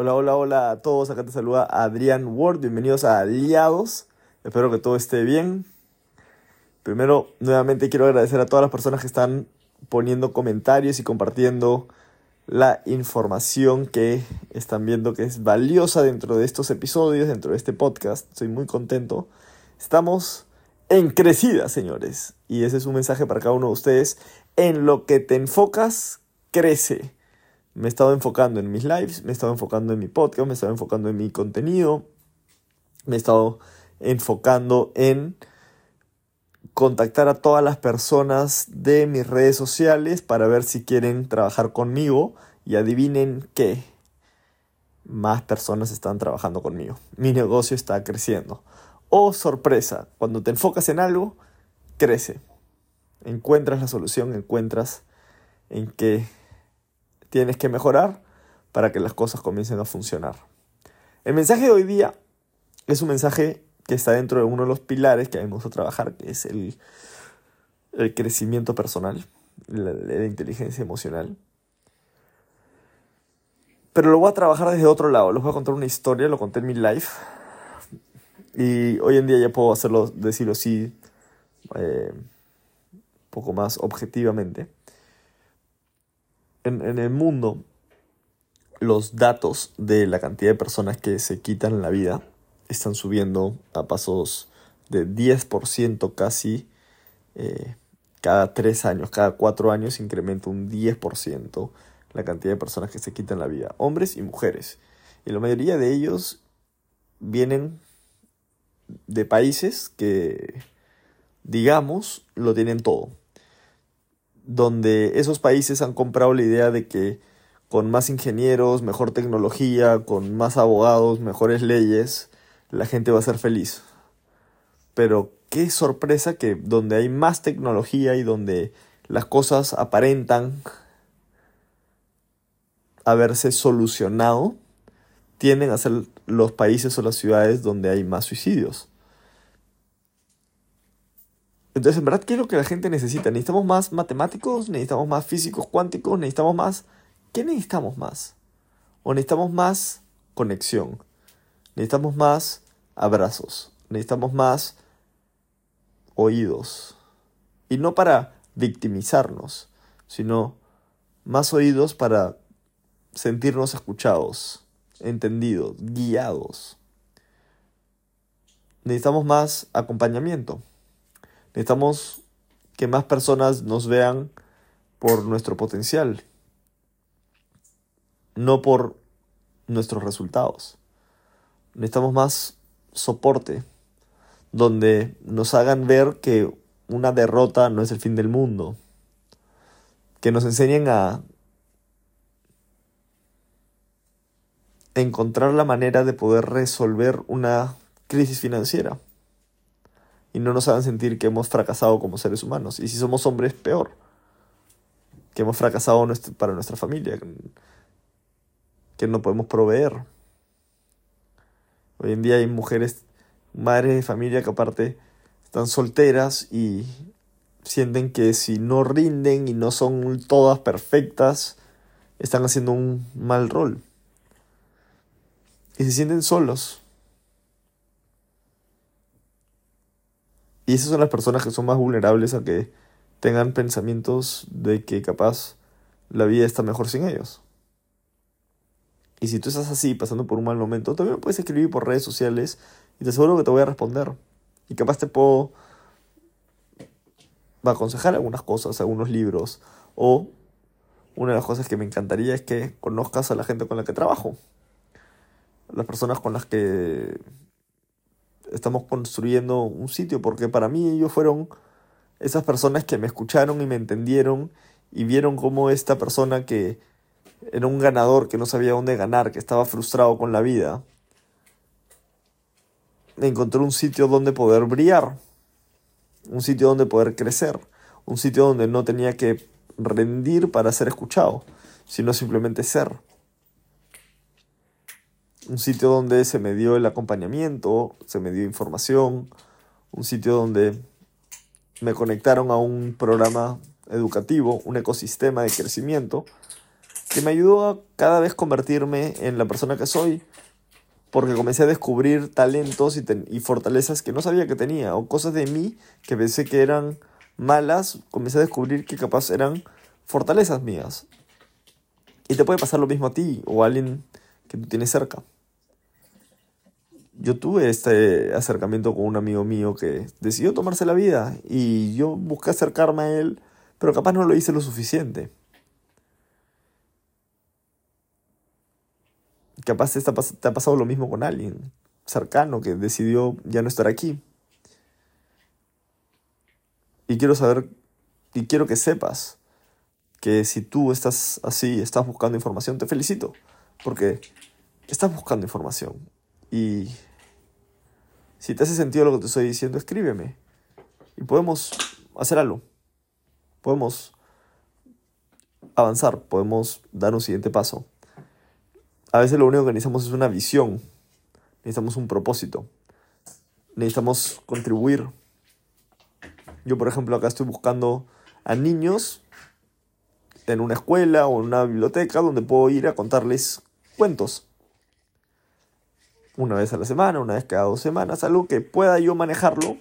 Hola, hola, hola a todos. Acá te saluda Adrián Ward. Bienvenidos a Aliados. Espero que todo esté bien. Primero, nuevamente quiero agradecer a todas las personas que están poniendo comentarios y compartiendo la información que están viendo que es valiosa dentro de estos episodios, dentro de este podcast. Estoy muy contento. Estamos en crecida, señores. Y ese es un mensaje para cada uno de ustedes. En lo que te enfocas, crece. Me he estado enfocando en mis lives, me he estado enfocando en mi podcast, me he estado enfocando en mi contenido, me he estado enfocando en contactar a todas las personas de mis redes sociales para ver si quieren trabajar conmigo y adivinen qué. Más personas están trabajando conmigo. Mi negocio está creciendo. Oh, sorpresa, cuando te enfocas en algo, crece. Encuentras la solución, encuentras en qué tienes que mejorar para que las cosas comiencen a funcionar. El mensaje de hoy día es un mensaje que está dentro de uno de los pilares que vamos a trabajar, que es el, crecimiento personal, la, la inteligencia emocional. Pero lo voy a trabajar desde otro lado. Les voy a contar una historia, lo conté en mi live. Y hoy en día ya puedo hacerlo, decirlo así, eh, un poco más objetivamente. En, el mundo, los datos de la cantidad de personas que se quitan la vida están subiendo a pasos de 10% casi eh, cada 3 años, cada 4 años incrementa un 10% la cantidad de personas que se quitan la vida, hombres y mujeres. Y la mayoría de ellos vienen de países que, digamos, lo tienen todo. Donde esos países han comprado la idea de que con más ingenieros, mejor tecnología, con más abogados, mejores leyes, la gente va a ser feliz. Pero qué sorpresa que donde hay más tecnología y donde las cosas aparentan haberse solucionado, tienden a ser los países o las ciudades donde hay más suicidios. Entonces, en verdad, ¿qué es lo que la gente necesita? ¿Necesitamos más matemáticos? ¿Necesitamos más físicos cuánticos? ¿Necesitamos más? ¿Qué necesitamos más? ¿O necesitamos más conexión? Necesitamos más abrazos. Necesitamos más oídos. Y no para victimizarnos, sino más oídos para sentirnos escuchados, entendidos, guiados. Necesitamos más acompañamiento. Necesitamos que más personas nos vean por nuestro potencial, no por nuestros resultados. Necesitamos más soporte, donde nos hagan ver que una derrota no es el fin del mundo, que nos enseñen a encontrar la manera de poder resolver una crisis financiera y no nos hagan sentir que hemos fracasado como seres humanos. Y si somos hombres, peor. Que hemos fracasado para nuestra familia, que no podemos proveer. Hoy en día hay mujeres, madres de familia que aparte están solteras y sienten que si no rinden y no son todas perfectas, están haciendo un mal rol. Y se sienten solos. Y esas son las personas que son más vulnerables a que tengan pensamientos de que capaz la vida está mejor sin ellos. Y si tú estás así, pasando por un mal momento, también puedes escribir por redes sociales y te aseguro que te voy a responder. Y capaz te puedo aconsejar algunas cosas, algunos libros. O una de las cosas que me encantaría es que conozcas a la gente con la que trabajo. Las personas con las que estamos construyendo un sitio. Porque para mí ellos fueron esas personas que me escucharon y me entendieron y vieron cómo esta persona que era un ganador que no sabía dónde ganar, que estaba frustrado con la vida, encontró un sitio donde poder brillar, un sitio donde poder crecer, un sitio donde no tenía que rendir para ser escuchado, sino simplemente ser. Un sitio donde se me dio el acompañamiento, se me dio información, un sitio donde me conectaron a un programa educativo, un ecosistema de crecimiento, que me ayudó a cada vez convertirme en la persona que soy, porque comencé a descubrir talentos y, fortalezas que no sabía que tenía, o cosas de mí que pensé que eran malas, comencé a descubrir que capaz eran fortalezas mías. Y te puede pasar lo mismo a ti o a alguien que tú tienes cerca. Yo tuve este acercamiento con un amigo mío que decidió tomarse la vida y yo busqué acercarme a él, pero capaz no lo hice lo suficiente. Capaz te, ha pasado lo mismo con alguien cercano que decidió ya no estar aquí. Y quiero saber, y quiero que sepas que si tú estás así, estás buscando información, te felicito, porque estás buscando información. Y si te hace sentido lo que te estoy diciendo, escríbeme. Y podemos hacer algo. Podemos avanzar, podemos dar un siguiente paso. A veces lo único que necesitamos es una visión, necesitamos un propósito, necesitamos contribuir yo, por ejemplo, acá estoy buscando a niños en una escuela o en una biblioteca donde puedo ir a contarles cuentos. Una vez a la semana, una vez cada dos semanas, algo que pueda yo manejarlo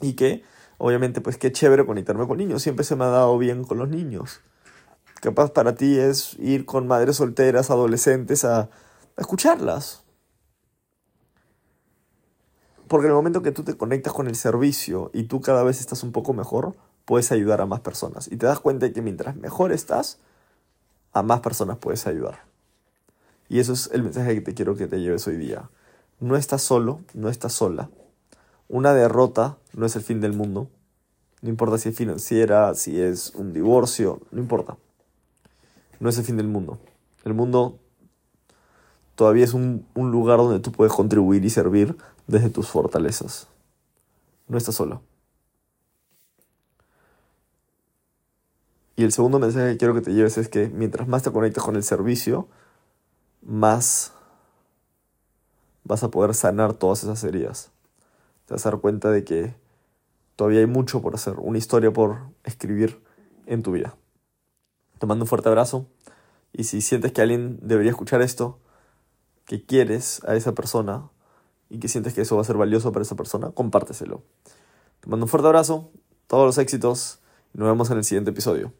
y que, obviamente, pues qué chévere conectarme con niños. Siempre se me ha dado bien con los niños. Capaz para ti es ir con madres solteras, adolescentes, a, a escucharlas. Porque en el momento que tú te conectas con el servicio y tú cada vez estás un poco mejor, puedes ayudar a más personas. Y te das cuenta de que mientras mejor estás, a más personas puedes ayudar. Y eso es el mensaje que te quiero que te lleves hoy día. No estás solo, no estás sola. Una derrota no es el fin del mundo. No importa si es financiera, si es un divorcio, no importa. No es el fin del mundo. El mundo todavía es un, un lugar donde tú puedes contribuir y servir desde tus fortalezas. No estás solo. Y el segundo mensaje que quiero que te lleves es que mientras más te conectes con el servicio, más vas a poder sanar todas esas heridas. Te vas a dar cuenta de que todavía hay mucho por hacer, una historia por escribir en tu vida. Te mando un fuerte abrazo y si sientes que alguien debería escuchar esto, que quieres a esa persona, y que sientes que eso va a ser valioso para esa persona, compárteselo. Te mando un fuerte abrazo, todos los éxitos y nos vemos en el siguiente episodio.